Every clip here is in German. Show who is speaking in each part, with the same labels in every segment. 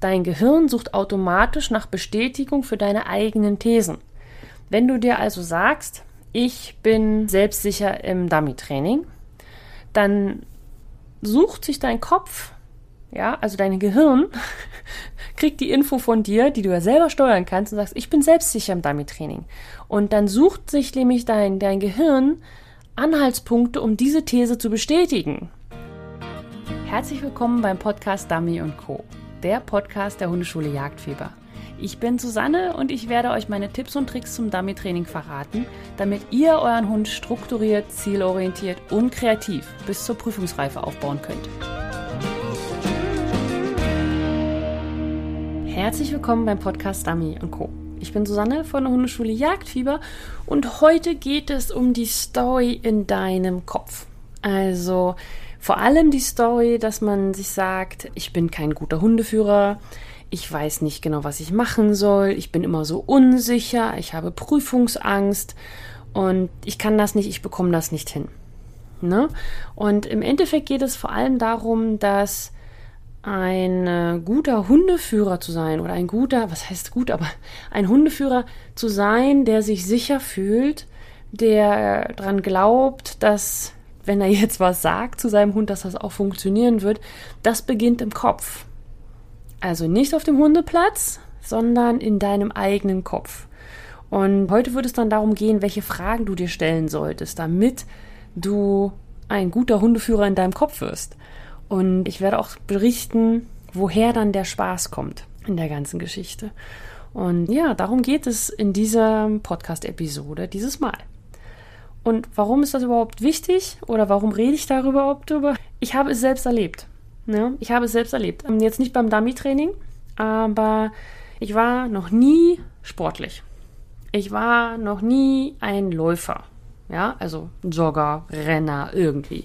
Speaker 1: Dein Gehirn sucht automatisch nach Bestätigung für deine eigenen Thesen. Wenn du dir also sagst, ich bin selbstsicher im Dummy-Training, dann sucht sich dein Kopf, ja, also dein Gehirn, kriegt die Info von dir, die du ja selber steuern kannst und sagst, ich bin selbstsicher im Dummy-Training. Und dann sucht sich nämlich dein, dein Gehirn Anhaltspunkte, um diese These zu bestätigen. Herzlich willkommen beim Podcast Dummy Co., der Podcast der Hundeschule Jagdfieber. Ich bin Susanne und ich werde euch meine Tipps und Tricks zum Dummy-Training verraten, damit ihr euren Hund strukturiert, zielorientiert und kreativ bis zur Prüfungsreife aufbauen könnt. Herzlich willkommen beim Podcast Dummy Co. Ich bin Susanne von der Hundeschule Jagdfieber und heute geht es um die Story in deinem Kopf. Also vor allem die Story, dass man sich sagt, ich bin kein guter Hundeführer, ich weiß nicht genau, was ich machen soll, ich bin immer so unsicher, ich habe Prüfungsangst und ich kann das nicht, ich bekomme das nicht hin. Ne? Und im Endeffekt geht es vor allem darum, dass ein äh, guter Hundeführer zu sein oder ein guter, was heißt gut, aber ein Hundeführer zu sein, der sich sicher fühlt, der daran glaubt, dass wenn er jetzt was sagt zu seinem Hund, dass das auch funktionieren wird, das beginnt im Kopf. Also nicht auf dem Hundeplatz, sondern in deinem eigenen Kopf. Und heute wird es dann darum gehen, welche Fragen du dir stellen solltest, damit du ein guter Hundeführer in deinem Kopf wirst. Und ich werde auch berichten, woher dann der Spaß kommt in der ganzen Geschichte. Und ja, darum geht es in dieser Podcast-Episode dieses Mal. Und warum ist das überhaupt wichtig oder warum rede ich darüber überhaupt drüber? Ich habe es selbst erlebt. Ja, ich habe es selbst erlebt. Ähm, jetzt nicht beim Dummy-Training, aber ich war noch nie sportlich. Ich war noch nie ein Läufer. Ja, also Jogger, Renner, irgendwie.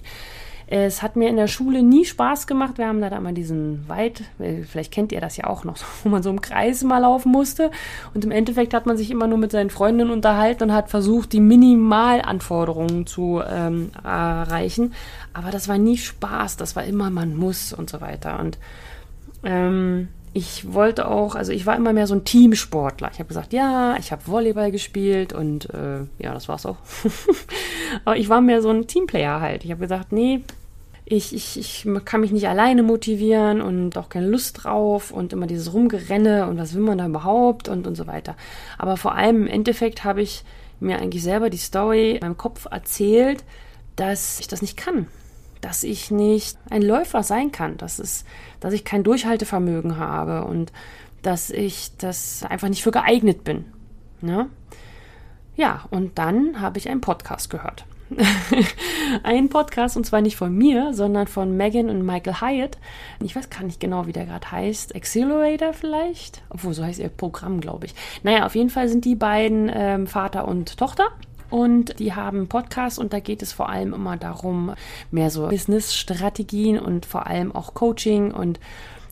Speaker 1: Es hat mir in der Schule nie Spaß gemacht. Wir haben da mal diesen Weit, vielleicht kennt ihr das ja auch noch, wo man so im Kreis mal laufen musste. Und im Endeffekt hat man sich immer nur mit seinen Freundinnen unterhalten und hat versucht, die Minimalanforderungen zu ähm, erreichen. Aber das war nie Spaß. Das war immer, man muss und so weiter. Und ähm, ich wollte auch, also ich war immer mehr so ein Teamsportler. Ich habe gesagt, ja, ich habe Volleyball gespielt und äh, ja, das war's auch. Aber ich war mehr so ein Teamplayer halt. Ich habe gesagt, nee, ich, ich, ich kann mich nicht alleine motivieren und auch keine Lust drauf und immer dieses Rumgerenne und was will man da überhaupt und, und so weiter. Aber vor allem im Endeffekt habe ich mir eigentlich selber die Story in meinem Kopf erzählt, dass ich das nicht kann dass ich nicht ein Läufer sein kann, dass, es, dass ich kein Durchhaltevermögen habe und dass ich das einfach nicht für geeignet bin. Ne? Ja, und dann habe ich einen Podcast gehört. ein Podcast und zwar nicht von mir, sondern von Megan und Michael Hyatt. Ich weiß gar nicht genau, wie der gerade heißt. Accelerator vielleicht? Obwohl, so heißt ihr Programm, glaube ich. Naja, auf jeden Fall sind die beiden ähm, Vater und Tochter und die haben einen Podcast und da geht es vor allem immer darum, mehr so Business-Strategien und vor allem auch Coaching und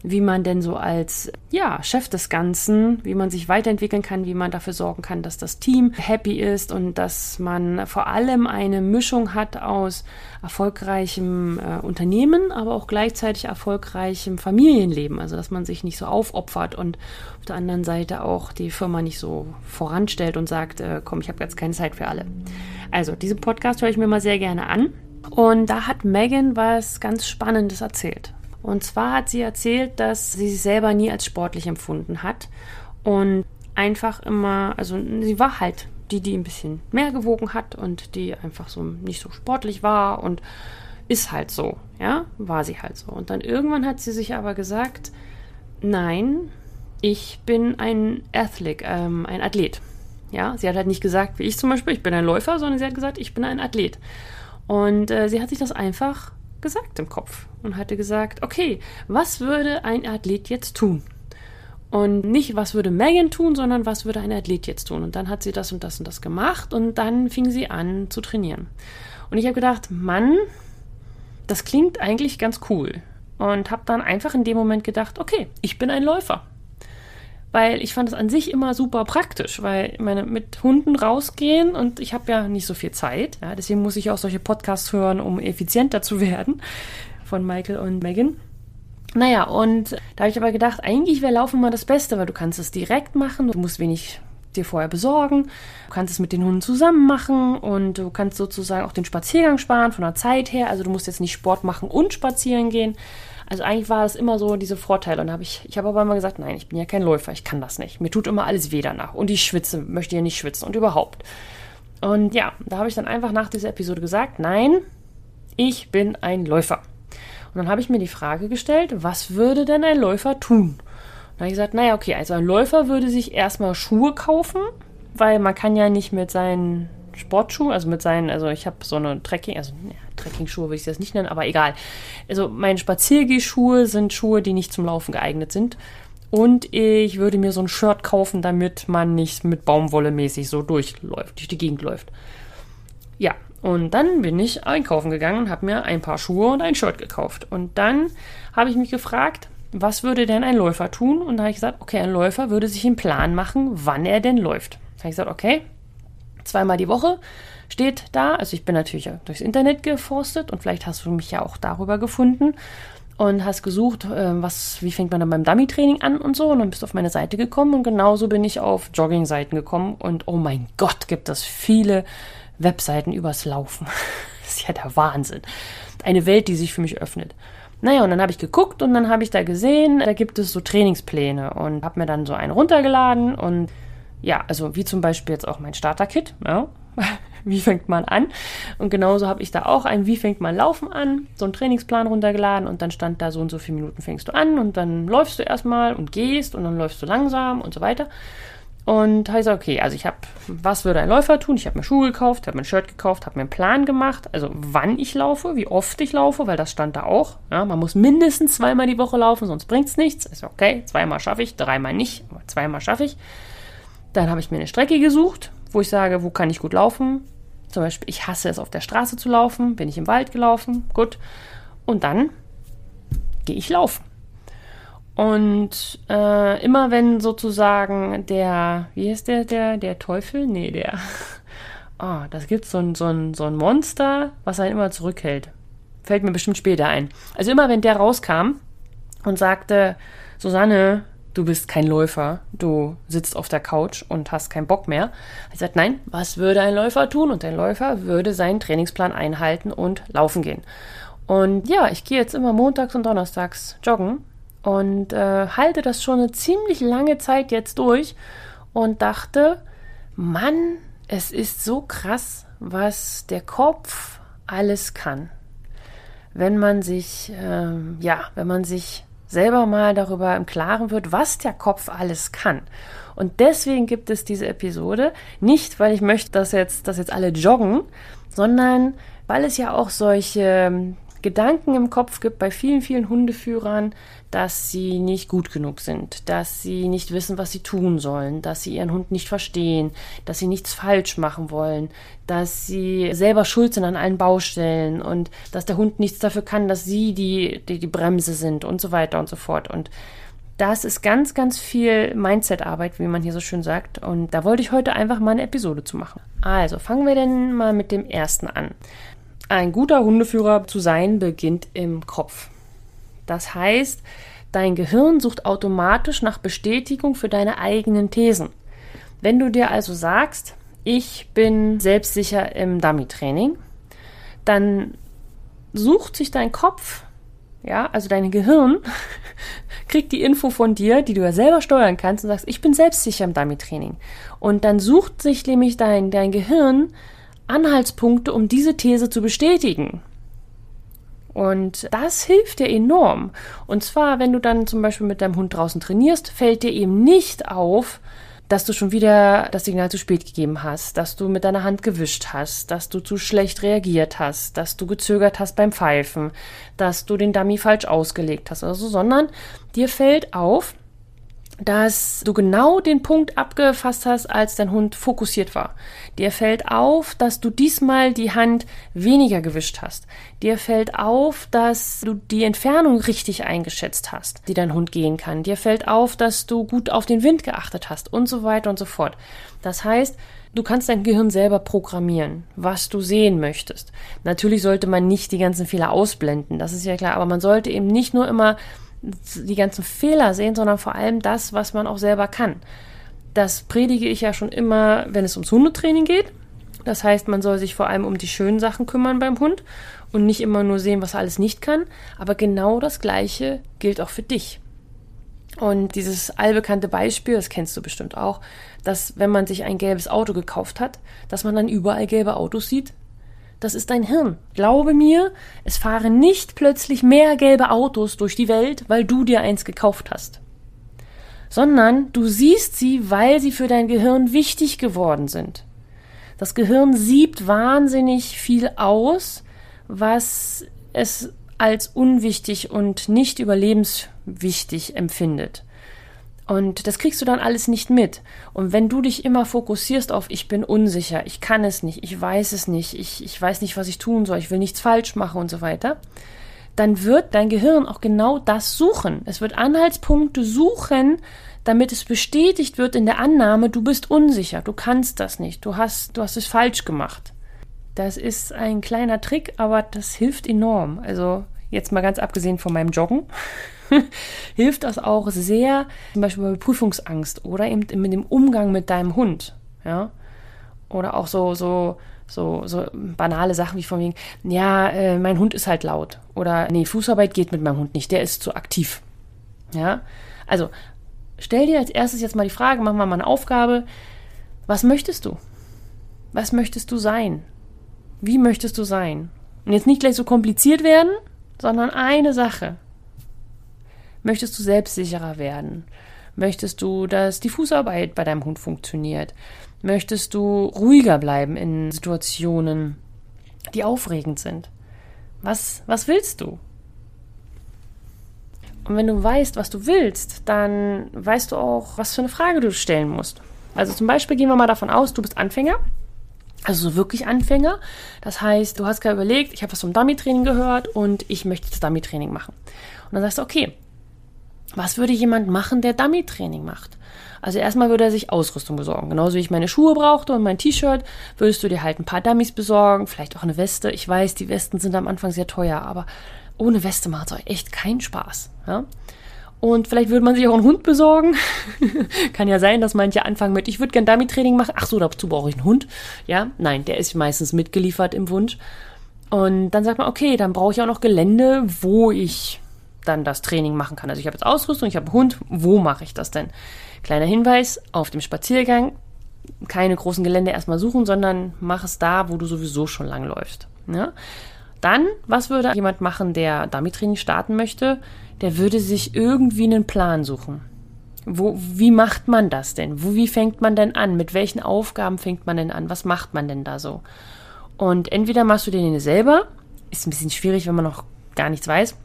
Speaker 1: wie man denn so als ja, Chef des Ganzen, wie man sich weiterentwickeln kann, wie man dafür sorgen kann, dass das Team happy ist und dass man vor allem eine Mischung hat aus erfolgreichem äh, Unternehmen, aber auch gleichzeitig erfolgreichem Familienleben. Also dass man sich nicht so aufopfert und auf der anderen Seite auch die Firma nicht so voranstellt und sagt, äh, komm, ich habe jetzt keine Zeit für alle. Also diesen Podcast höre ich mir mal sehr gerne an. Und da hat Megan was ganz Spannendes erzählt. Und zwar hat sie erzählt, dass sie sich selber nie als sportlich empfunden hat und einfach immer, also sie war halt die, die ein bisschen mehr gewogen hat und die einfach so nicht so sportlich war und ist halt so, ja, war sie halt so. Und dann irgendwann hat sie sich aber gesagt, nein, ich bin ein Athlet, ähm, ein Athlet. Ja, sie hat halt nicht gesagt, wie ich zum Beispiel, ich bin ein Läufer, sondern sie hat gesagt, ich bin ein Athlet. Und äh, sie hat sich das einfach gesagt im Kopf und hatte gesagt, okay, was würde ein Athlet jetzt tun? Und nicht, was würde Megan tun, sondern was würde ein Athlet jetzt tun? Und dann hat sie das und das und das gemacht und dann fing sie an zu trainieren. Und ich habe gedacht, Mann, das klingt eigentlich ganz cool. Und habe dann einfach in dem Moment gedacht, okay, ich bin ein Läufer weil ich fand es an sich immer super praktisch, weil ich meine, mit Hunden rausgehen und ich habe ja nicht so viel Zeit. Ja, deswegen muss ich auch solche Podcasts hören, um effizienter zu werden von Michael und Megan. Naja, und da habe ich aber gedacht, eigentlich wäre Laufen mal das Beste, weil du kannst es direkt machen, du musst wenig dir vorher besorgen, du kannst es mit den Hunden zusammen machen und du kannst sozusagen auch den Spaziergang sparen von der Zeit her. Also du musst jetzt nicht Sport machen und spazieren gehen. Also eigentlich war es immer so diese Vorteile. Und habe ich, ich habe aber immer gesagt, nein, ich bin ja kein Läufer, ich kann das nicht. Mir tut immer alles weh danach. Und ich schwitze, möchte ja nicht schwitzen und überhaupt. Und ja, da habe ich dann einfach nach dieser Episode gesagt, nein, ich bin ein Läufer. Und dann habe ich mir die Frage gestellt, was würde denn ein Läufer tun? Und dann habe ich gesagt, naja, okay, also ein Läufer würde sich erstmal Schuhe kaufen, weil man kann ja nicht mit seinen Sportschuhen, also mit seinen, also ich habe so eine Trekking, also Trekking-Schuhe würde ich das nicht nennen, aber egal. Also meine Spaziergehschuhe sind Schuhe, die nicht zum Laufen geeignet sind. Und ich würde mir so ein Shirt kaufen, damit man nicht mit Baumwolle mäßig so durchläuft, durch die Gegend läuft. Ja, und dann bin ich einkaufen gegangen und habe mir ein paar Schuhe und ein Shirt gekauft. Und dann habe ich mich gefragt, was würde denn ein Läufer tun? Und da habe ich gesagt, okay, ein Läufer würde sich einen Plan machen, wann er denn läuft. Da habe ich gesagt, okay, zweimal die Woche steht da. Also ich bin natürlich durchs Internet geforstet und vielleicht hast du mich ja auch darüber gefunden und hast gesucht, äh, was, wie fängt man dann beim Dummy-Training an und so. Und dann bist du auf meine Seite gekommen und genauso bin ich auf Jogging-Seiten gekommen. Und oh mein Gott, gibt es viele Webseiten übers Laufen. das ist ja der Wahnsinn. Eine Welt, die sich für mich öffnet. Naja, und dann habe ich geguckt und dann habe ich da gesehen, da gibt es so Trainingspläne und habe mir dann so einen runtergeladen und ja, also wie zum Beispiel jetzt auch mein Starter-Kit, ja. wie fängt man an? Und genauso habe ich da auch ein Wie fängt man Laufen an, so einen Trainingsplan runtergeladen und dann stand da so und so viele Minuten fängst du an und dann läufst du erstmal und gehst und dann läufst du langsam und so weiter. Und heißt okay, also ich habe, was würde ein Läufer tun? Ich habe mir Schuhe gekauft, habe mir ein Shirt gekauft, habe mir einen Plan gemacht, also wann ich laufe, wie oft ich laufe, weil das stand da auch. Ja, man muss mindestens zweimal die Woche laufen, sonst bringt es nichts. Ist okay, zweimal schaffe ich, dreimal nicht, aber zweimal schaffe ich. Dann habe ich mir eine Strecke gesucht, wo ich sage, wo kann ich gut laufen. Zum Beispiel, ich hasse es, auf der Straße zu laufen, bin ich im Wald gelaufen, gut. Und dann gehe ich laufen. Und äh, immer wenn sozusagen der, wie heißt der, der, der Teufel? Nee, der. Oh, das gibt so ein, so, ein, so ein Monster, was einen immer zurückhält. Fällt mir bestimmt später ein. Also immer wenn der rauskam und sagte, Susanne, du bist kein Läufer, du sitzt auf der Couch und hast keinen Bock mehr. Ich sagte, nein, was würde ein Läufer tun? Und ein Läufer würde seinen Trainingsplan einhalten und laufen gehen. Und ja, ich gehe jetzt immer montags und donnerstags joggen und äh, halte das schon eine ziemlich lange Zeit jetzt durch und dachte, Mann, es ist so krass, was der Kopf alles kann. Wenn man sich, ähm, ja, wenn man sich selber mal darüber im Klaren wird, was der Kopf alles kann. Und deswegen gibt es diese Episode nicht, weil ich möchte, dass jetzt, dass jetzt alle joggen, sondern weil es ja auch solche Gedanken im Kopf gibt bei vielen, vielen Hundeführern, dass sie nicht gut genug sind, dass sie nicht wissen, was sie tun sollen, dass sie ihren Hund nicht verstehen, dass sie nichts falsch machen wollen, dass sie selber schuld sind an allen Baustellen und dass der Hund nichts dafür kann, dass sie die, die, die Bremse sind und so weiter und so fort. Und das ist ganz, ganz viel Mindset-Arbeit, wie man hier so schön sagt. Und da wollte ich heute einfach mal eine Episode zu machen. Also fangen wir denn mal mit dem ersten an. Ein guter Hundeführer zu sein beginnt im Kopf. Das heißt, dein Gehirn sucht automatisch nach Bestätigung für deine eigenen Thesen. Wenn du dir also sagst, ich bin selbstsicher im Dummy-Training, dann sucht sich dein Kopf, ja, also dein Gehirn, kriegt die Info von dir, die du ja selber steuern kannst und sagst, ich bin selbstsicher im Dummy-Training. Und dann sucht sich nämlich dein, dein Gehirn Anhaltspunkte, um diese These zu bestätigen. Und das hilft dir enorm. Und zwar, wenn du dann zum Beispiel mit deinem Hund draußen trainierst, fällt dir eben nicht auf, dass du schon wieder das Signal zu spät gegeben hast, dass du mit deiner Hand gewischt hast, dass du zu schlecht reagiert hast, dass du gezögert hast beim Pfeifen, dass du den Dummy falsch ausgelegt hast oder so, sondern dir fällt auf, dass du genau den Punkt abgefasst hast, als dein Hund fokussiert war. Dir fällt auf, dass du diesmal die Hand weniger gewischt hast. Dir fällt auf, dass du die Entfernung richtig eingeschätzt hast, die dein Hund gehen kann. Dir fällt auf, dass du gut auf den Wind geachtet hast und so weiter und so fort. Das heißt, Du kannst dein Gehirn selber programmieren, was du sehen möchtest. Natürlich sollte man nicht die ganzen Fehler ausblenden, das ist ja klar, aber man sollte eben nicht nur immer die ganzen Fehler sehen, sondern vor allem das, was man auch selber kann. Das predige ich ja schon immer, wenn es ums Hundetraining geht. Das heißt, man soll sich vor allem um die schönen Sachen kümmern beim Hund und nicht immer nur sehen, was er alles nicht kann. Aber genau das Gleiche gilt auch für dich. Und dieses allbekannte Beispiel, das kennst du bestimmt auch, dass wenn man sich ein gelbes Auto gekauft hat, dass man dann überall gelbe Autos sieht. Das ist dein Hirn. Glaube mir, es fahren nicht plötzlich mehr gelbe Autos durch die Welt, weil du dir eins gekauft hast. Sondern du siehst sie, weil sie für dein Gehirn wichtig geworden sind. Das Gehirn siebt wahnsinnig viel aus, was es als unwichtig und nicht überlebenswichtig empfindet. Und das kriegst du dann alles nicht mit. Und wenn du dich immer fokussierst auf, ich bin unsicher, ich kann es nicht, ich weiß es nicht, ich, ich weiß nicht, was ich tun soll, ich will nichts falsch machen und so weiter, dann wird dein Gehirn auch genau das suchen. Es wird Anhaltspunkte suchen, damit es bestätigt wird in der Annahme, du bist unsicher, du kannst das nicht, du hast, du hast es falsch gemacht. Das ist ein kleiner Trick, aber das hilft enorm. Also jetzt mal ganz abgesehen von meinem Joggen, hilft das auch sehr, zum Beispiel bei Prüfungsangst oder eben mit dem Umgang mit deinem Hund. Ja? Oder auch so, so, so, so banale Sachen wie von wegen, ja, äh, mein Hund ist halt laut. Oder nee, Fußarbeit geht mit meinem Hund nicht, der ist zu aktiv. Ja, also stell dir als erstes jetzt mal die Frage, mach mal eine Aufgabe, was möchtest du? Was möchtest du sein? Wie möchtest du sein? Und jetzt nicht gleich so kompliziert werden, sondern eine Sache. Möchtest du selbstsicherer werden? Möchtest du, dass die Fußarbeit bei deinem Hund funktioniert? Möchtest du ruhiger bleiben in Situationen, die aufregend sind? Was, was willst du? Und wenn du weißt, was du willst, dann weißt du auch, was für eine Frage du stellen musst. Also zum Beispiel gehen wir mal davon aus, du bist Anfänger also so wirklich Anfänger. Das heißt, du hast gerade überlegt, ich habe was vom Dummy-Training gehört und ich möchte das Dummy-Training machen. Und dann sagst du, okay, was würde jemand machen, der Dummy-Training macht? Also erstmal würde er sich Ausrüstung besorgen. Genauso wie ich meine Schuhe brauchte und mein T-Shirt, würdest du dir halt ein paar Dummies besorgen, vielleicht auch eine Weste. Ich weiß, die Westen sind am Anfang sehr teuer, aber ohne Weste macht es euch echt keinen Spaß. Ja? Und vielleicht würde man sich auch einen Hund besorgen. Kann ja sein, dass manche anfangen mit, ich würde gern Dummy-Training machen. Ach so, dazu brauche ich einen Hund. Ja, nein, der ist meistens mitgeliefert im Wunsch. Und dann sagt man, okay, dann brauche ich auch noch Gelände, wo ich dann das Training machen kann. Also ich habe jetzt Ausrüstung, ich habe einen Hund, wo mache ich das denn? Kleiner Hinweis, auf dem Spaziergang keine großen Gelände erstmal suchen, sondern mach es da, wo du sowieso schon lang läufst. Ja? Dann, was würde jemand machen, der Dummy-Training starten möchte? Der würde sich irgendwie einen Plan suchen. Wo, wie macht man das denn? Wo, wie fängt man denn an? Mit welchen Aufgaben fängt man denn an? Was macht man denn da so? Und entweder machst du den selber, ist ein bisschen schwierig, wenn man noch gar nichts weiß.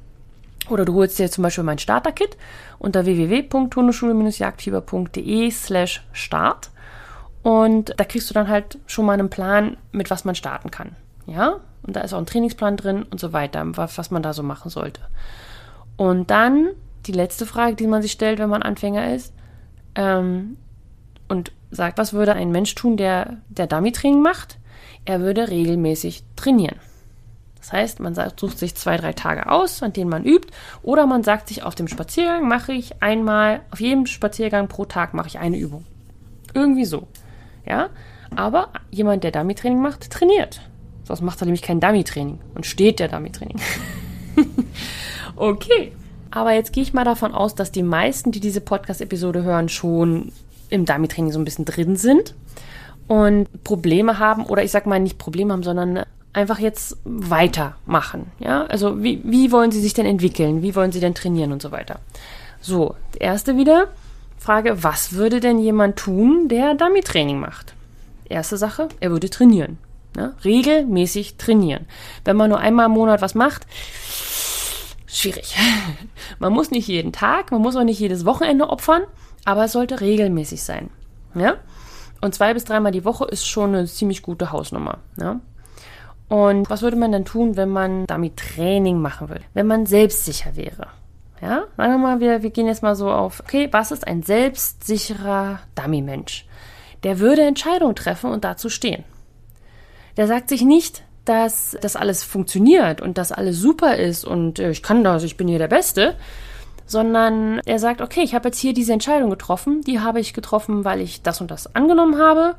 Speaker 1: Oder du holst dir zum Beispiel mein Starter-Kit unter www.hundeschule-jagdfieber.de slash start. Und da kriegst du dann halt schon mal einen Plan, mit was man starten kann. Ja, und da ist auch ein Trainingsplan drin und so weiter, was, man da so machen sollte. Und dann die letzte Frage, die man sich stellt, wenn man Anfänger ist, ähm, und sagt, was würde ein Mensch tun, der, der Dummy-Training macht? Er würde regelmäßig trainieren. Das heißt, man sucht sich zwei, drei Tage aus, an denen man übt, oder man sagt sich, auf dem Spaziergang mache ich einmal, auf jedem Spaziergang pro Tag mache ich eine Übung. Irgendwie so. Ja? Aber jemand, der Dummy-Training macht, trainiert. Sonst macht er nämlich kein Dummy-Training und steht der Dummy-Training. okay. Aber jetzt gehe ich mal davon aus, dass die meisten, die diese Podcast-Episode hören, schon im Dummy-Training so ein bisschen drin sind und Probleme haben oder ich sag mal nicht Probleme haben, sondern einfach jetzt weitermachen. Ja, also wie, wie wollen sie sich denn entwickeln? Wie wollen sie denn trainieren und so weiter? So, erste wieder Frage, was würde denn jemand tun, der Dummy-Training macht? Erste Sache, er würde trainieren. Ne? Regelmäßig trainieren. Wenn man nur einmal im Monat was macht, schwierig. Man muss nicht jeden Tag, man muss auch nicht jedes Wochenende opfern, aber es sollte regelmäßig sein. Ja? Und zwei bis dreimal die Woche ist schon eine ziemlich gute Hausnummer. Ja? Und was würde man dann tun, wenn man damit Training machen würde? Wenn man selbstsicher wäre. Ja, sagen wir mal, wir, wir gehen jetzt mal so auf, okay, was ist ein selbstsicherer Dummy-Mensch? Der würde Entscheidungen treffen und dazu stehen. Der sagt sich nicht, dass das alles funktioniert und dass alles super ist und äh, ich kann das, ich bin hier der Beste, sondern er sagt, okay, ich habe jetzt hier diese Entscheidung getroffen, die habe ich getroffen, weil ich das und das angenommen habe.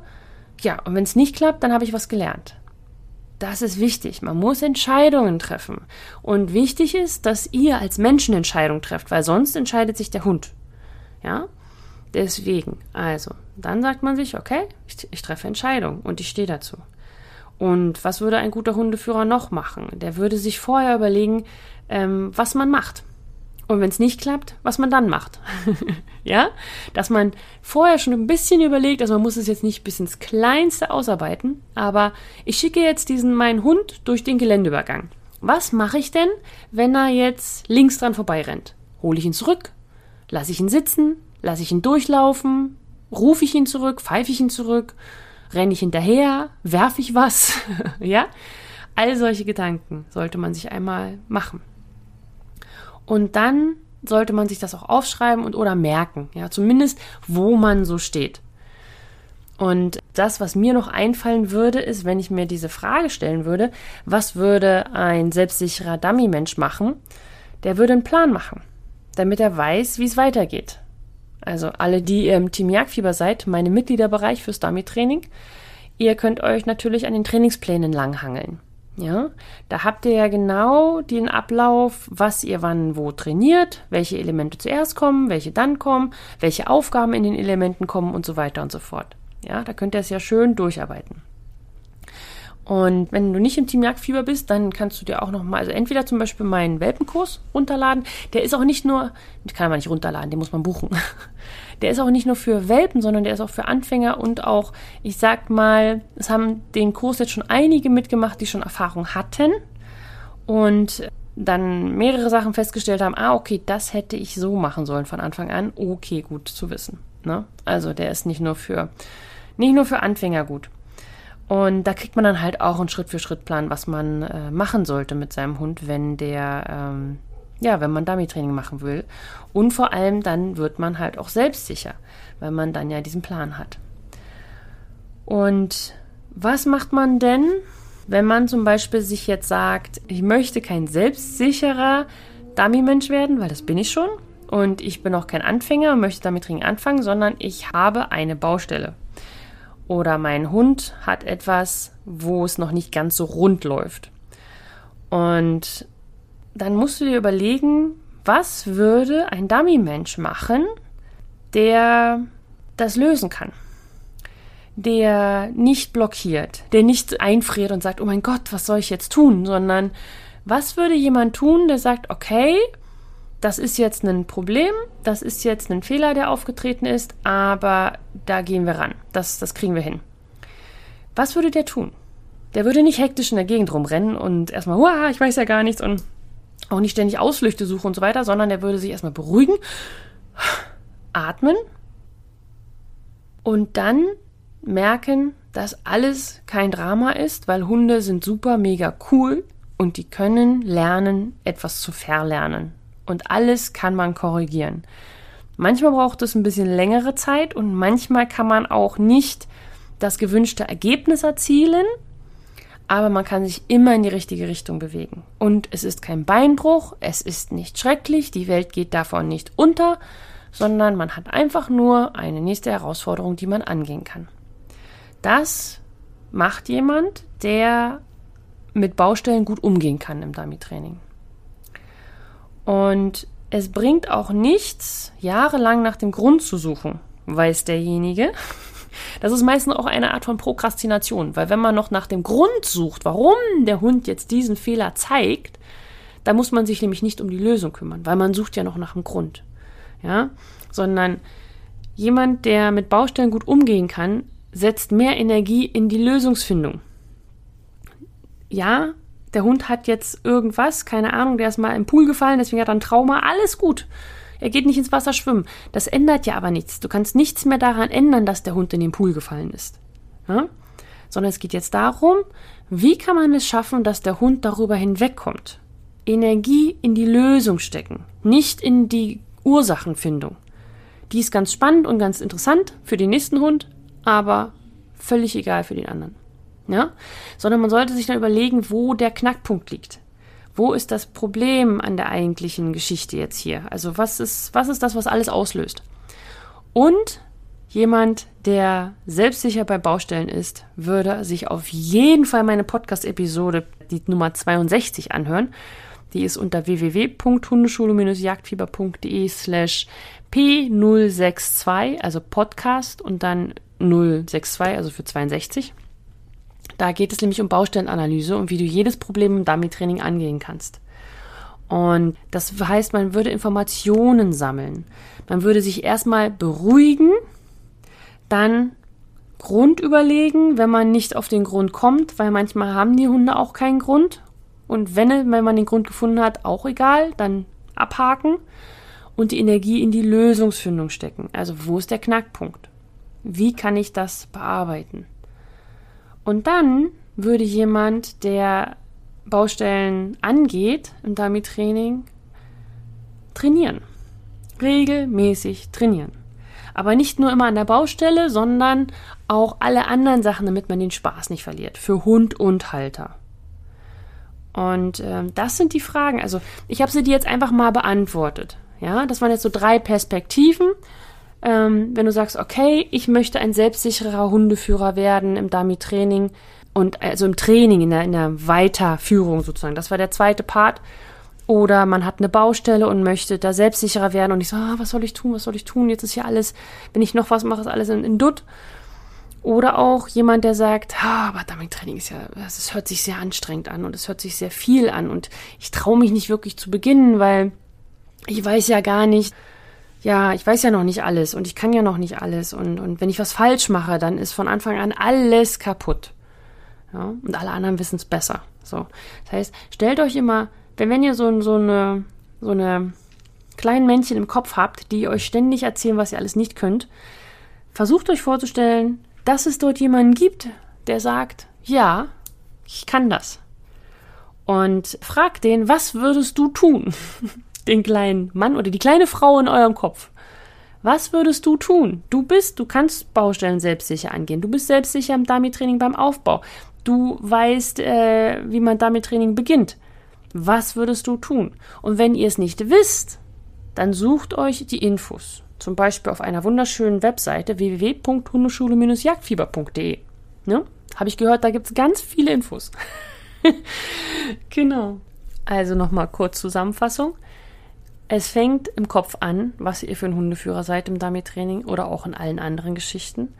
Speaker 1: Ja, und wenn es nicht klappt, dann habe ich was gelernt. Das ist wichtig. Man muss Entscheidungen treffen. Und wichtig ist, dass ihr als Menschen Entscheidungen trefft, weil sonst entscheidet sich der Hund. Ja? Deswegen, also, dann sagt man sich, okay, ich, ich treffe Entscheidungen und ich stehe dazu. Und was würde ein guter Hundeführer noch machen? Der würde sich vorher überlegen, ähm, was man macht. Und wenn es nicht klappt, was man dann macht. ja? Dass man vorher schon ein bisschen überlegt, also man muss es jetzt nicht bis ins Kleinste ausarbeiten, aber ich schicke jetzt diesen meinen Hund durch den Geländeübergang. Was mache ich denn, wenn er jetzt links dran vorbeirennt? Hole ich ihn zurück? Lasse ich ihn sitzen? Lasse ich ihn durchlaufen? Rufe ich ihn zurück? Pfeife ich ihn zurück? Renne ich hinterher? Werfe ich was? ja? All solche Gedanken sollte man sich einmal machen. Und dann sollte man sich das auch aufschreiben und oder merken, ja, zumindest wo man so steht. Und das, was mir noch einfallen würde, ist, wenn ich mir diese Frage stellen würde, was würde ein selbstsicherer Dummy-Mensch machen? Der würde einen Plan machen, damit er weiß, wie es weitergeht. Also alle, die im Team Jagdfieber seid, meine Mitgliederbereich fürs Dummy-Training, ihr könnt euch natürlich an den Trainingsplänen langhangeln. Ja, da habt ihr ja genau den Ablauf, was ihr wann wo trainiert, welche Elemente zuerst kommen, welche dann kommen, welche Aufgaben in den Elementen kommen und so weiter und so fort. Ja, da könnt ihr es ja schön durcharbeiten. Und wenn du nicht im Team Jagdfieber bist, dann kannst du dir auch nochmal, also entweder zum Beispiel meinen Welpenkurs runterladen. Der ist auch nicht nur, den kann man nicht runterladen, den muss man buchen. Der ist auch nicht nur für Welpen, sondern der ist auch für Anfänger und auch, ich sag mal, es haben den Kurs jetzt schon einige mitgemacht, die schon Erfahrung hatten und dann mehrere Sachen festgestellt haben, ah, okay, das hätte ich so machen sollen von Anfang an. Okay, gut zu wissen. Ne? Also der ist nicht nur für, nicht nur für Anfänger gut. Und da kriegt man dann halt auch einen Schritt-für-Schritt-Plan, was man äh, machen sollte mit seinem Hund, wenn der, ähm, ja, wenn man Dummy-Training machen will. Und vor allem dann wird man halt auch selbstsicher, weil man dann ja diesen Plan hat. Und was macht man denn, wenn man zum Beispiel sich jetzt sagt, ich möchte kein selbstsicherer Dummy-Mensch werden, weil das bin ich schon. Und ich bin auch kein Anfänger und möchte damit Training anfangen, sondern ich habe eine Baustelle oder mein Hund hat etwas, wo es noch nicht ganz so rund läuft. Und dann musst du dir überlegen, was würde ein Dummy-Mensch machen, der das lösen kann. Der nicht blockiert, der nicht einfriert und sagt, oh mein Gott, was soll ich jetzt tun, sondern was würde jemand tun, der sagt, okay, das ist jetzt ein Problem, das ist jetzt ein Fehler, der aufgetreten ist, aber da gehen wir ran. Das, das kriegen wir hin. Was würde der tun? Der würde nicht hektisch in der Gegend rumrennen und erstmal, ich weiß ja gar nichts und auch nicht ständig Ausflüchte suchen und so weiter, sondern der würde sich erstmal beruhigen, atmen und dann merken, dass alles kein Drama ist, weil Hunde sind super mega cool und die können lernen, etwas zu verlernen und alles kann man korrigieren. Manchmal braucht es ein bisschen längere Zeit und manchmal kann man auch nicht das gewünschte Ergebnis erzielen, aber man kann sich immer in die richtige Richtung bewegen. Und es ist kein Beinbruch, es ist nicht schrecklich, die Welt geht davon nicht unter, sondern man hat einfach nur eine nächste Herausforderung, die man angehen kann. Das macht jemand, der mit Baustellen gut umgehen kann im Dummy-Training. Und es bringt auch nichts, jahrelang nach dem Grund zu suchen, weiß derjenige. Das ist meistens auch eine Art von Prokrastination, weil wenn man noch nach dem Grund sucht, warum der Hund jetzt diesen Fehler zeigt, dann muss man sich nämlich nicht um die Lösung kümmern, weil man sucht ja noch nach dem Grund. Ja, sondern jemand, der mit Baustellen gut umgehen kann, setzt mehr Energie in die Lösungsfindung. Ja, der Hund hat jetzt irgendwas, keine Ahnung, der ist mal im Pool gefallen, deswegen hat er ein Trauma, alles gut. Er geht nicht ins Wasser schwimmen. Das ändert ja aber nichts. Du kannst nichts mehr daran ändern, dass der Hund in den Pool gefallen ist. Ja? Sondern es geht jetzt darum, wie kann man es schaffen, dass der Hund darüber hinwegkommt. Energie in die Lösung stecken, nicht in die Ursachenfindung. Die ist ganz spannend und ganz interessant für den nächsten Hund, aber völlig egal für den anderen ja? Sondern man sollte sich dann überlegen, wo der Knackpunkt liegt. Wo ist das Problem an der eigentlichen Geschichte jetzt hier? Also was ist, was ist das, was alles auslöst? Und jemand, der selbstsicher bei Baustellen ist, würde sich auf jeden Fall meine Podcast-Episode, die Nummer 62, anhören. Die ist unter www.hundeschule-jagdfieber.de slash P062, also Podcast und dann 062, also für 62. Da geht es nämlich um Baustellenanalyse und wie du jedes Problem im Dummy-Training angehen kannst. Und das heißt, man würde Informationen sammeln. Man würde sich erstmal beruhigen, dann Grund überlegen, wenn man nicht auf den Grund kommt, weil manchmal haben die Hunde auch keinen Grund. Und wenn, wenn man den Grund gefunden hat, auch egal, dann abhaken und die Energie in die Lösungsfindung stecken. Also wo ist der Knackpunkt? Wie kann ich das bearbeiten? Und dann würde jemand, der Baustellen angeht im Dummy-Training, trainieren. Regelmäßig trainieren. Aber nicht nur immer an der Baustelle, sondern auch alle anderen Sachen, damit man den Spaß nicht verliert. Für Hund und Halter. Und ähm, das sind die Fragen. Also ich habe sie dir jetzt einfach mal beantwortet. Ja, das waren jetzt so drei Perspektiven ähm, wenn du sagst, okay, ich möchte ein selbstsicherer Hundeführer werden im Dummy-Training und also im Training, in der, in der Weiterführung sozusagen. Das war der zweite Part. Oder man hat eine Baustelle und möchte da selbstsicherer werden und ich so, ah, was soll ich tun, was soll ich tun? Jetzt ist ja alles, wenn ich noch was mache, ist alles in, in Dutt. Oder auch jemand, der sagt, ah, aber Dummy-Training ist ja, es hört sich sehr anstrengend an und es hört sich sehr viel an und ich traue mich nicht wirklich zu beginnen, weil ich weiß ja gar nicht, ja, ich weiß ja noch nicht alles und ich kann ja noch nicht alles und, und wenn ich was falsch mache, dann ist von Anfang an alles kaputt. Ja, und alle anderen wissen es besser. So. Das heißt, stellt euch immer, wenn, wenn ihr so, so eine, so eine kleinen Männchen im Kopf habt, die euch ständig erzählen, was ihr alles nicht könnt, versucht euch vorzustellen, dass es dort jemanden gibt, der sagt, ja, ich kann das. Und fragt den, was würdest du tun? den kleinen Mann oder die kleine Frau in eurem Kopf. Was würdest du tun? Du bist, du kannst Baustellen selbstsicher angehen. Du bist selbstsicher im Dummy-Training beim Aufbau. Du weißt, äh, wie man Dummy-Training beginnt. Was würdest du tun? Und wenn ihr es nicht wisst, dann sucht euch die Infos. Zum Beispiel auf einer wunderschönen Webseite www.hundeschule-jagdfieber.de. Ne? Habe ich gehört, da gibt es ganz viele Infos. genau. Also nochmal kurz Zusammenfassung. Es fängt im Kopf an, was ihr für ein Hundeführer seid im Dummy-Training oder auch in allen anderen Geschichten.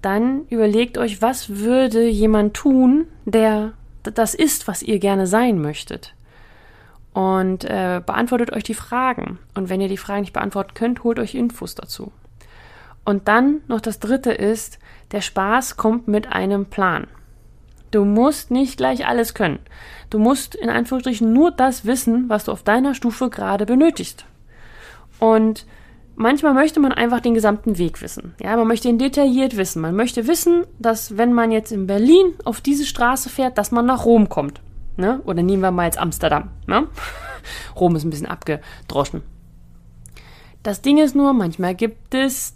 Speaker 1: Dann überlegt euch, was würde jemand tun, der das ist, was ihr gerne sein möchtet. Und äh, beantwortet euch die Fragen. Und wenn ihr die Fragen nicht beantworten könnt, holt euch Infos dazu. Und dann noch das Dritte ist, der Spaß kommt mit einem Plan. Du musst nicht gleich alles können. Du musst in Anführungsstrichen nur das wissen, was du auf deiner Stufe gerade benötigst. Und manchmal möchte man einfach den gesamten Weg wissen. Ja, man möchte ihn detailliert wissen. Man möchte wissen, dass wenn man jetzt in Berlin auf diese Straße fährt, dass man nach Rom kommt. Ne? Oder nehmen wir mal jetzt Amsterdam. Ne? Rom ist ein bisschen abgedroschen. Das Ding ist nur, manchmal gibt es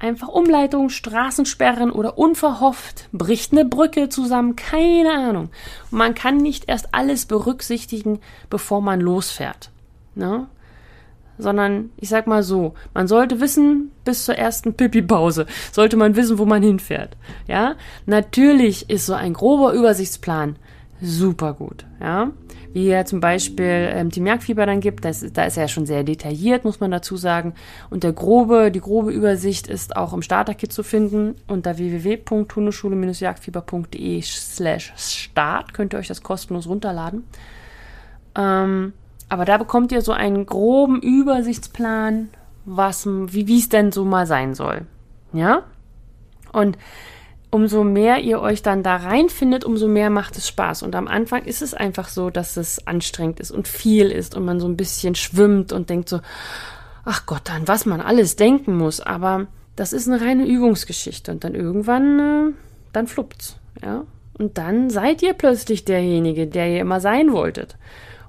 Speaker 1: einfach Umleitungen, Straßensperren oder unverhofft bricht eine Brücke zusammen, keine Ahnung. Man kann nicht erst alles berücksichtigen, bevor man losfährt. Ne? Sondern, ich sag mal so, man sollte wissen, bis zur ersten Pipi-Pause, sollte man wissen, wo man hinfährt. Ja? Natürlich ist so ein grober Übersichtsplan super gut. Ja? Wie ja zum Beispiel ähm, die Merkfieber dann gibt, das, da ist er ja schon sehr detailliert, muss man dazu sagen. Und der grobe, die grobe Übersicht ist auch im Starter-Kit zu finden unter www.hundeschule-jagdfieber.de slash start könnt ihr euch das kostenlos runterladen. Ähm, aber da bekommt ihr so einen groben Übersichtsplan, was, wie es denn so mal sein soll. Ja? Und umso mehr ihr euch dann da reinfindet, umso mehr macht es Spaß. Und am Anfang ist es einfach so, dass es anstrengend ist und viel ist und man so ein bisschen schwimmt und denkt so, ach Gott, an was man alles denken muss. Aber das ist eine reine Übungsgeschichte und dann irgendwann, äh, dann fluppt's, ja. Und dann seid ihr plötzlich derjenige, der ihr immer sein wolltet.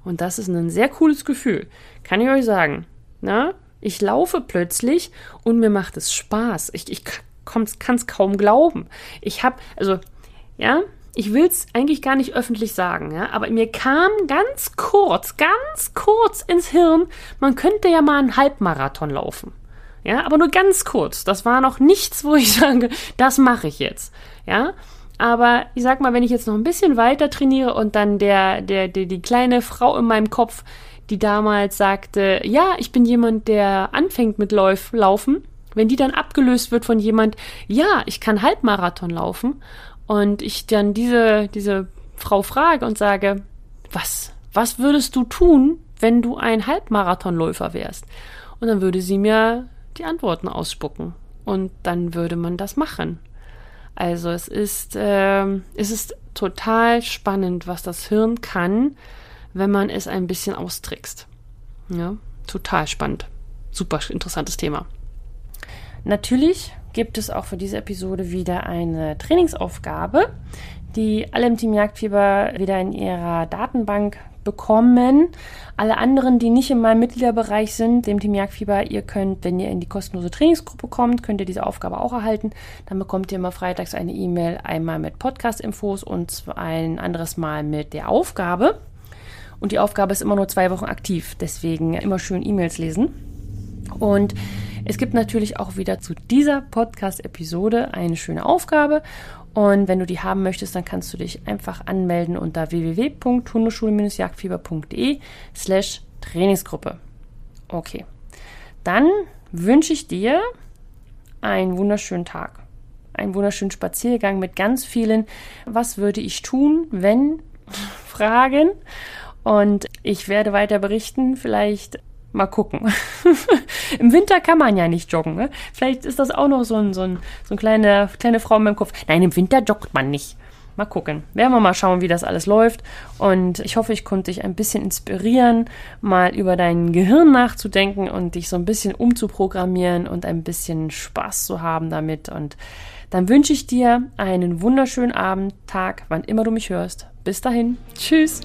Speaker 1: Und das ist ein sehr cooles Gefühl. Kann ich euch sagen. Na, ich laufe plötzlich und mir macht es Spaß. Ich, ich kann es kaum glauben. Ich habe, also, ja, ich will es eigentlich gar nicht öffentlich sagen, ja, aber mir kam ganz kurz, ganz kurz ins Hirn, man könnte ja mal einen Halbmarathon laufen. Ja, aber nur ganz kurz. Das war noch nichts, wo ich sage, das mache ich jetzt. Ja, aber ich sag mal, wenn ich jetzt noch ein bisschen weiter trainiere und dann der, der, der, die kleine Frau in meinem Kopf, die damals sagte, ja, ich bin jemand, der anfängt mit Lauf, Laufen, wenn die dann abgelöst wird von jemand, ja, ich kann Halbmarathon laufen und ich dann diese, diese Frau frage und sage, was, was würdest du tun, wenn du ein Halbmarathonläufer wärst? Und dann würde sie mir die Antworten ausspucken. Und dann würde man das machen. Also es ist, äh, es ist total spannend, was das Hirn kann, wenn man es ein bisschen austrickst. Ja, total spannend. Super interessantes Thema. Natürlich gibt es auch für diese Episode wieder eine Trainingsaufgabe, die alle im Team Jagdfieber wieder in ihrer Datenbank bekommen. Alle anderen, die nicht in meinem Mitgliederbereich sind, dem Team Jagdfieber, ihr könnt, wenn ihr in die kostenlose Trainingsgruppe kommt, könnt ihr diese Aufgabe auch erhalten. Dann bekommt ihr immer freitags eine E-Mail, einmal mit Podcast-Infos und ein anderes Mal mit der Aufgabe. Und die Aufgabe ist immer nur zwei Wochen aktiv, deswegen immer schön E-Mails lesen. Und es gibt natürlich auch wieder zu dieser Podcast-Episode eine schöne Aufgabe. Und wenn du die haben möchtest, dann kannst du dich einfach anmelden unter www.hundeschule-jagdfieber.de slash Trainingsgruppe. Okay. Dann wünsche ich dir einen wunderschönen Tag. Einen wunderschönen Spaziergang mit ganz vielen Was würde ich tun, wenn Fragen. Und ich werde weiter berichten. Vielleicht Mal gucken. Im Winter kann man ja nicht joggen. Ne? Vielleicht ist das auch noch so ein, so ein, so ein kleine, kleine Frau in meinem Kopf. Nein, im Winter joggt man nicht. Mal gucken. Werden wir mal schauen, wie das alles läuft. Und ich hoffe, ich konnte dich ein bisschen inspirieren, mal über dein Gehirn nachzudenken und dich so ein bisschen umzuprogrammieren und ein bisschen Spaß zu haben damit. Und dann wünsche ich dir einen wunderschönen Abend, Tag, wann immer du mich hörst. Bis dahin. Tschüss.